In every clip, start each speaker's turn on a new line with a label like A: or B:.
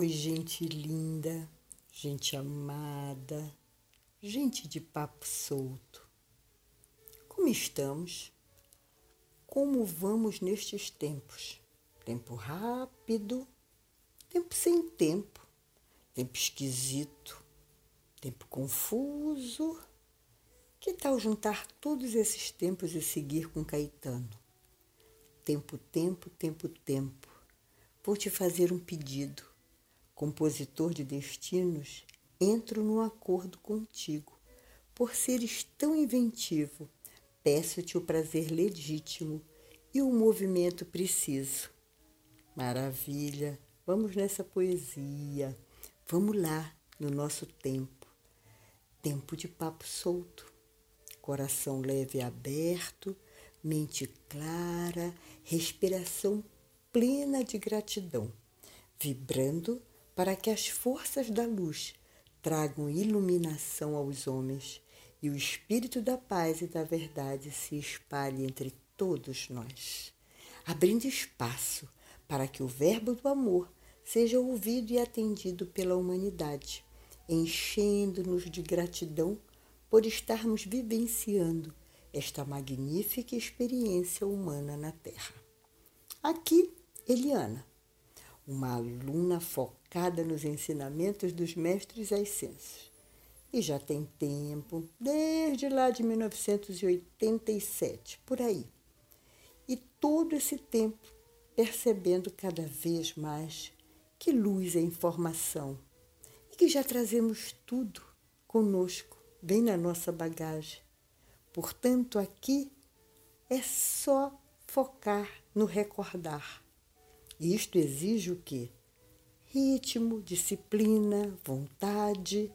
A: Oi, gente linda, gente amada, gente de papo solto. Como estamos? Como vamos nestes tempos? Tempo rápido, tempo sem tempo, tempo esquisito, tempo confuso. Que tal juntar todos esses tempos e seguir com Caetano? Tempo, tempo, tempo, tempo. Vou te fazer um pedido compositor de destinos, entro num acordo contigo. Por seres tão inventivo, peço-te o prazer legítimo e o movimento preciso. Maravilha! Vamos nessa poesia. Vamos lá no nosso tempo. Tempo de papo solto, coração leve e aberto, mente clara, respiração plena de gratidão, vibrando para que as forças da luz tragam iluminação aos homens e o espírito da paz e da verdade se espalhe entre todos nós, abrindo espaço para que o verbo do amor seja ouvido e atendido pela humanidade, enchendo-nos de gratidão por estarmos vivenciando esta magnífica experiência humana na Terra. Aqui, Eliana, uma aluna focada focada nos ensinamentos dos mestres ascensos. E já tem tempo, desde lá de 1987, por aí. E todo esse tempo percebendo cada vez mais que luz é informação e que já trazemos tudo conosco, bem na nossa bagagem. Portanto, aqui é só focar no recordar. E isto exige o quê? Ritmo, disciplina, vontade.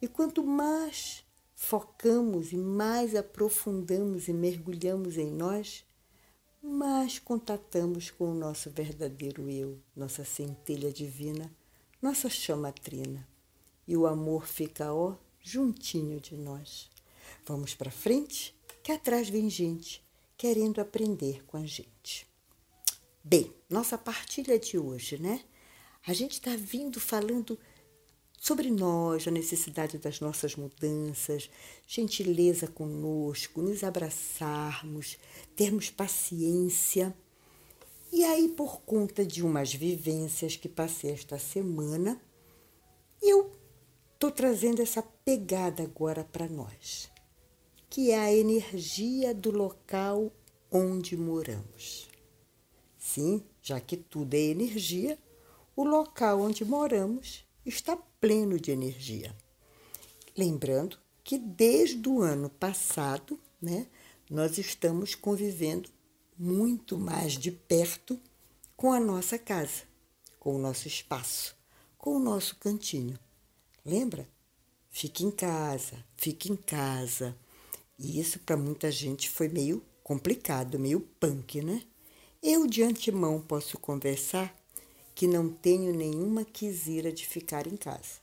A: E quanto mais focamos e mais aprofundamos e mergulhamos em nós, mais contatamos com o nosso verdadeiro eu, nossa centelha divina, nossa chama trina. E o amor fica, ó, juntinho de nós. Vamos para frente, que atrás vem gente querendo aprender com a gente. Bem, nossa partilha de hoje, né? A gente está vindo falando sobre nós, a necessidade das nossas mudanças, gentileza conosco, nos abraçarmos, termos paciência. E aí, por conta de umas vivências que passei esta semana, eu estou trazendo essa pegada agora para nós, que é a energia do local onde moramos. Sim, já que tudo é energia, o local onde moramos está pleno de energia. Lembrando que desde o ano passado, né, nós estamos convivendo muito mais de perto com a nossa casa, com o nosso espaço, com o nosso cantinho. Lembra? Fique em casa, fique em casa. E isso para muita gente foi meio complicado, meio punk, né? Eu de antemão posso conversar que não tenho nenhuma quisira de ficar em casa.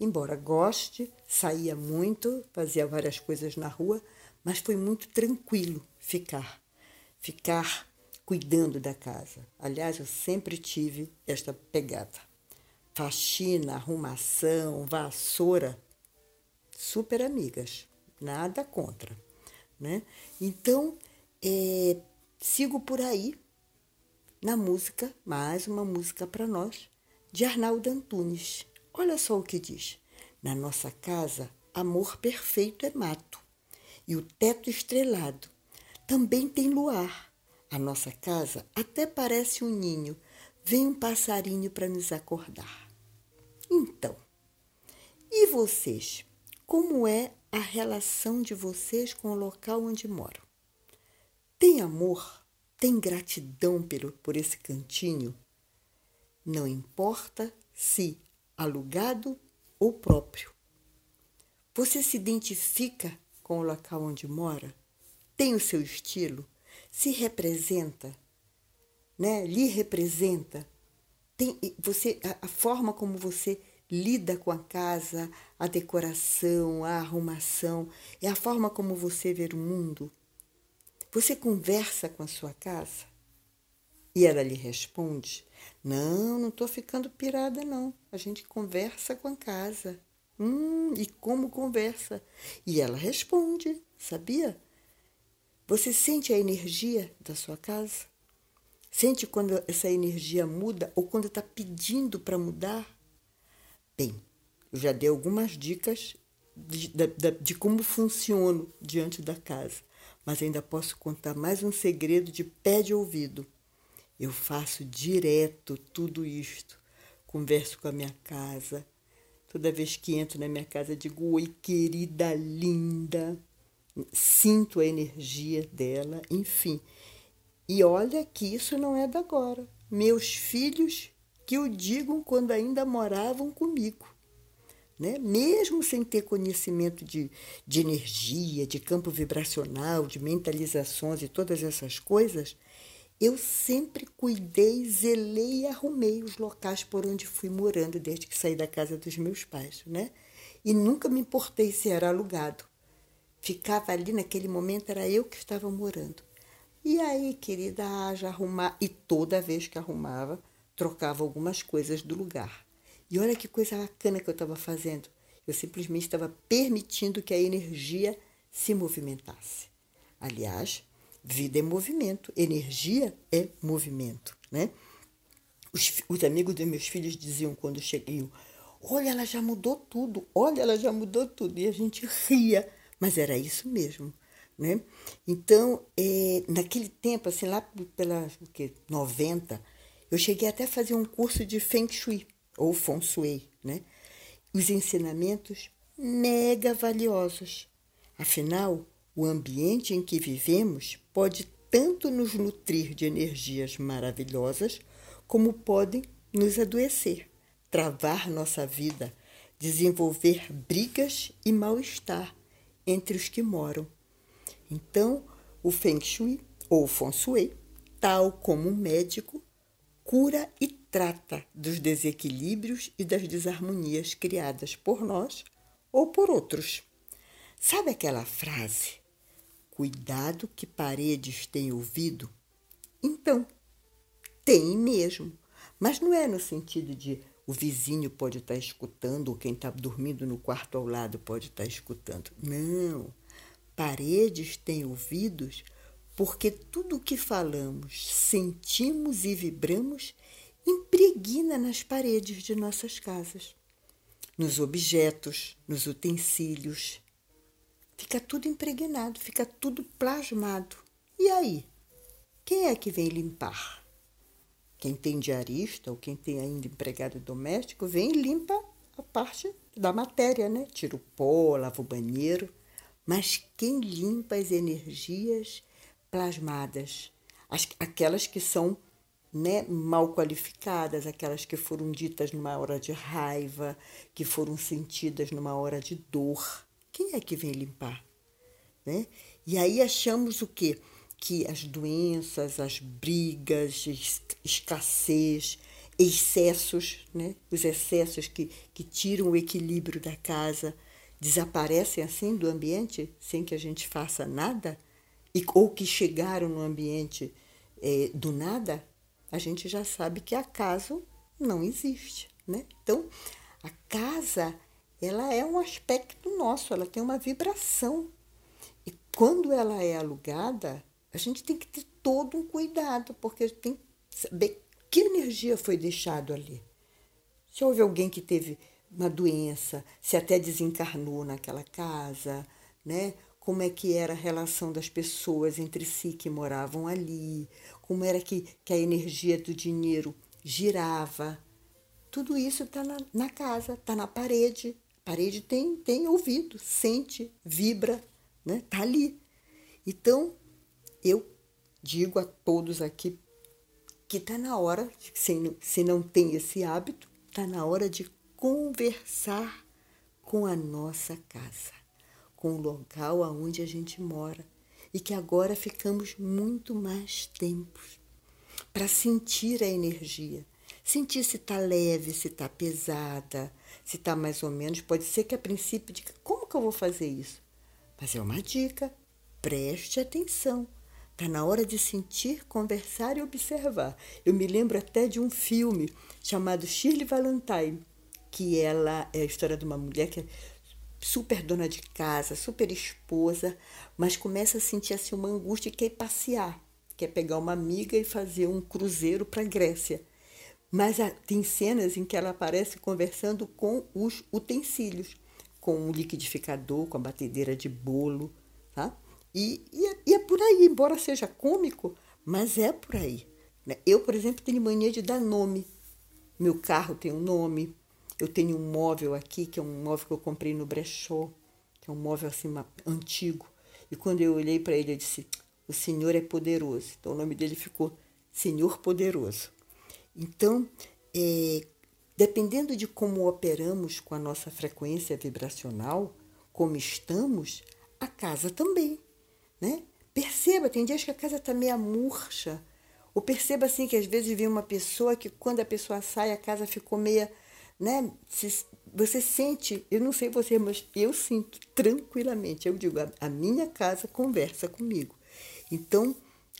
A: Embora goste, saía muito, fazia várias coisas na rua, mas foi muito tranquilo ficar, ficar cuidando da casa. Aliás, eu sempre tive esta pegada. Faxina, arrumação, vassoura, super amigas, nada contra, né? Então, é, sigo por aí na música, mais uma música para nós, de Arnaldo Antunes. Olha só o que diz: Na nossa casa, amor perfeito é mato, e o teto estrelado também tem luar. A nossa casa até parece um ninho, vem um passarinho para nos acordar. Então, e vocês? Como é a relação de vocês com o local onde moram? Tem amor? Tem gratidão pelo, por esse cantinho, não importa se alugado ou próprio. Você se identifica com o local onde mora? Tem o seu estilo? Se representa? Né? Lhe representa? Tem, você, a, a forma como você lida com a casa, a decoração, a arrumação, é a forma como você vê o mundo. Você conversa com a sua casa? E ela lhe responde: Não, não estou ficando pirada, não. A gente conversa com a casa. Hum, e como conversa? E ela responde, sabia? Você sente a energia da sua casa? Sente quando essa energia muda ou quando está pedindo para mudar? Bem, eu já dei algumas dicas de, de, de, como funciono diante da casa, mas ainda posso contar mais um segredo de pé de ouvido. Eu faço direto tudo isto. Converso com a minha casa. Toda vez que entro na minha casa, digo: Oi, querida, linda. Sinto a energia dela, enfim. E olha que isso não é da agora. Meus filhos que o digam quando ainda moravam comigo. Né? Mesmo sem ter conhecimento de, de energia, de campo vibracional, de mentalizações e todas essas coisas, eu sempre cuidei, zelei e arrumei os locais por onde fui morando desde que saí da casa dos meus pais, né? E nunca me importei se era alugado. Ficava ali naquele momento, era eu que estava morando. E aí, querida, haja arrumar. E toda vez que arrumava, trocava algumas coisas do lugar. E olha que coisa bacana que eu estava fazendo. Eu simplesmente estava permitindo que a energia se movimentasse. Aliás, Vida é movimento, energia é movimento, né? Os, os amigos dos meus filhos diziam quando cheguei, olha, ela já mudou tudo, olha, ela já mudou tudo. E a gente ria, mas era isso mesmo, né? Então, é, naquele tempo, assim, lá pela que, 90, eu cheguei até a fazer um curso de Feng Shui, ou Feng Shui, né? Os ensinamentos mega valiosos. Afinal, o ambiente em que vivemos pode tanto nos nutrir de energias maravilhosas, como podem nos adoecer, travar nossa vida, desenvolver brigas e mal-estar entre os que moram. Então, o Feng Shui ou Feng Shui, tal como um médico, cura e trata dos desequilíbrios e das desarmonias criadas por nós ou por outros. Sabe aquela frase? Cuidado que paredes têm ouvido. Então, tem mesmo. Mas não é no sentido de o vizinho pode estar escutando ou quem está dormindo no quarto ao lado pode estar escutando. Não. Paredes têm ouvidos porque tudo o que falamos, sentimos e vibramos impregna nas paredes de nossas casas, nos objetos, nos utensílios, Fica tudo impregnado, fica tudo plasmado. E aí? Quem é que vem limpar? Quem tem diarista ou quem tem ainda empregado doméstico vem e limpa a parte da matéria, né? Tira o pó, lava o banheiro. Mas quem limpa as energias plasmadas? As, aquelas que são né, mal qualificadas, aquelas que foram ditas numa hora de raiva, que foram sentidas numa hora de dor. Quem é que vem limpar? Né? E aí achamos o quê? Que as doenças, as brigas, escassez, excessos, né? os excessos que, que tiram o equilíbrio da casa, desaparecem assim do ambiente sem que a gente faça nada? E, ou que chegaram no ambiente é, do nada, a gente já sabe que acaso não existe. Né? Então, a casa ela é um aspecto nosso, ela tem uma vibração. E quando ela é alugada, a gente tem que ter todo um cuidado, porque tem que saber que energia foi deixado ali. Se houve alguém que teve uma doença, se até desencarnou naquela casa, né? Como é que era a relação das pessoas entre si que moravam ali, como era que, que a energia do dinheiro girava. Tudo isso está na, na casa, está na parede, parede tem, tem ouvido, sente, vibra, né? Tá ali. Então, eu digo a todos aqui que está na hora, se, se não tem esse hábito, está na hora de conversar com a nossa casa, com o local aonde a gente mora e que agora ficamos muito mais tempos para sentir a energia, sentir se está leve, se está pesada, se está mais ou menos, pode ser que a princípio diga, como que eu vou fazer isso? Mas é uma dica, preste atenção. Está na hora de sentir, conversar e observar. Eu me lembro até de um filme chamado Shirley Valentine, que ela é a história de uma mulher que é super dona de casa, super esposa, mas começa a sentir assim uma angústia e quer passear, quer pegar uma amiga e fazer um cruzeiro para a Grécia. Mas tem cenas em que ela aparece conversando com os utensílios, com o liquidificador, com a batedeira de bolo, tá? E, e, é, e é por aí, embora seja cômico, mas é por aí. Né? Eu, por exemplo, tenho mania de dar nome. Meu carro tem um nome. Eu tenho um móvel aqui, que é um móvel que eu comprei no brechó, que é um móvel assim antigo. E quando eu olhei para ele, eu disse: O Senhor é poderoso. Então o nome dele ficou Senhor Poderoso. Então, é, dependendo de como operamos com a nossa frequência vibracional, como estamos, a casa também, né? Perceba, tem dias que a casa está meio murcha. Ou perceba assim que às vezes vem uma pessoa que quando a pessoa sai, a casa ficou meia, né? Você sente, eu não sei você, mas eu sinto tranquilamente. Eu digo, a minha casa conversa comigo. Então,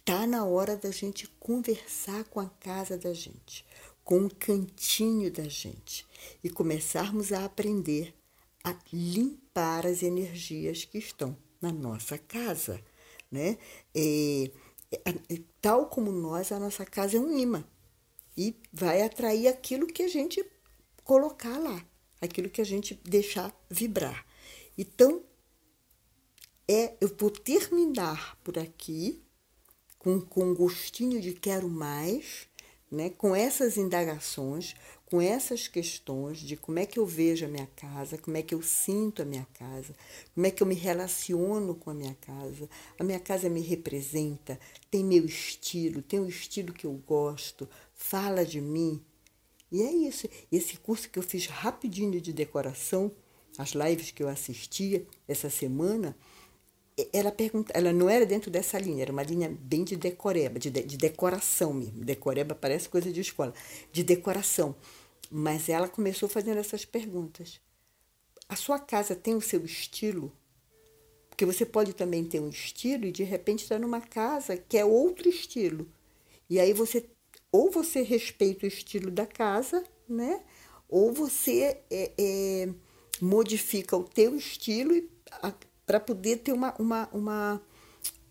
A: Tá na hora da gente conversar com a casa da gente, com o cantinho da gente e começarmos a aprender a limpar as energias que estão na nossa casa, né? É, é, tal como nós, a nossa casa é um imã e vai atrair aquilo que a gente colocar lá, aquilo que a gente deixar vibrar. Então, é, eu vou terminar por aqui com, com gostinho de quero mais, né? com essas indagações, com essas questões de como é que eu vejo a minha casa, como é que eu sinto a minha casa, como é que eu me relaciono com a minha casa. A minha casa me representa, tem meu estilo, tem o estilo que eu gosto, fala de mim. E é isso. Esse curso que eu fiz rapidinho de decoração, as lives que eu assistia essa semana, ela pergunta, ela não era dentro dessa linha, era uma linha bem de decoreba, de, de decoração mesmo. Decoreba parece coisa de escola, de decoração. Mas ela começou fazendo essas perguntas. A sua casa tem o seu estilo? Porque você pode também ter um estilo e de repente estar tá numa casa que é outro estilo. E aí você ou você respeita o estilo da casa, né? Ou você é, é, modifica o teu estilo para poder ter uma, uma, uma,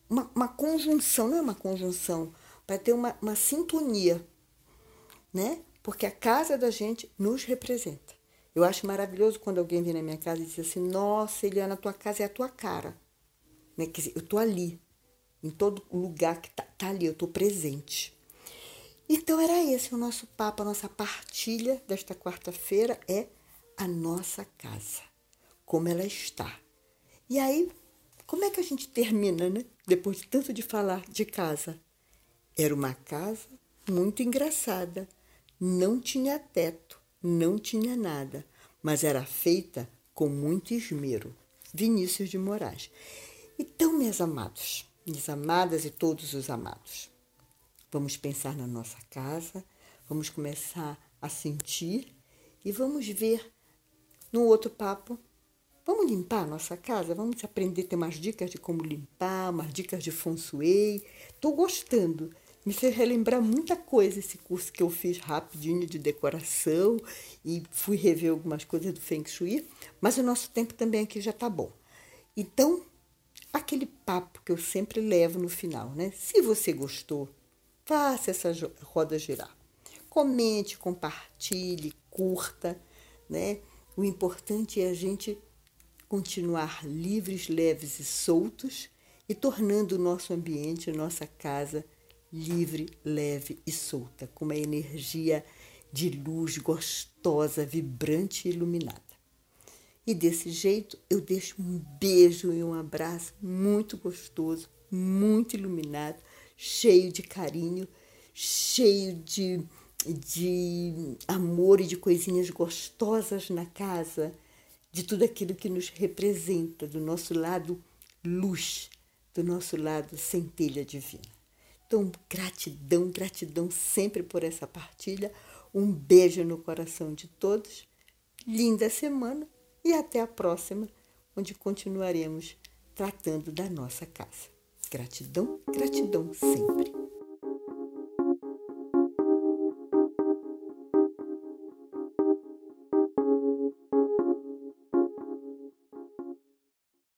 A: uma, uma, conjunção, não é uma conjunção, para ter uma, uma sintonia, né? Porque a casa da gente nos representa. Eu acho maravilhoso quando alguém vem na minha casa e diz assim: Nossa, Eliana, a tua casa é a tua cara. Né? Quer dizer, eu estou ali, em todo lugar que está tá ali, eu estou presente. Então era esse o nosso papo, a nossa partilha desta quarta-feira é a nossa casa, como ela está. E aí, como é que a gente termina, né? Depois de tanto de falar de casa. Era uma casa muito engraçada. Não tinha teto, não tinha nada, mas era feita com muito esmero. Vinícius de Moraes. Então, meus amados, minhas amadas e todos os amados, vamos pensar na nossa casa, vamos começar a sentir e vamos ver no outro papo Vamos limpar a nossa casa? Vamos aprender a ter umas dicas de como limpar, umas dicas de feng shui. Estou gostando. Me fez relembrar muita coisa esse curso que eu fiz rapidinho de decoração e fui rever algumas coisas do Feng Shui, mas o nosso tempo também aqui já está bom. Então, aquele papo que eu sempre levo no final, né? Se você gostou, faça essa roda girar. Comente, compartilhe, curta, né? O importante é a gente continuar livres, leves e soltos e tornando o nosso ambiente, nossa casa, livre, leve e solta, com uma energia de luz gostosa, vibrante e iluminada. E desse jeito eu deixo um beijo e um abraço muito gostoso, muito iluminado, cheio de carinho, cheio de, de amor e de coisinhas gostosas na casa de tudo aquilo que nos representa, do nosso lado luz, do nosso lado centelha divina. Então, gratidão, gratidão sempre por essa partilha. Um beijo no coração de todos. Linda semana e até a próxima, onde continuaremos tratando da nossa casa. Gratidão, gratidão sempre.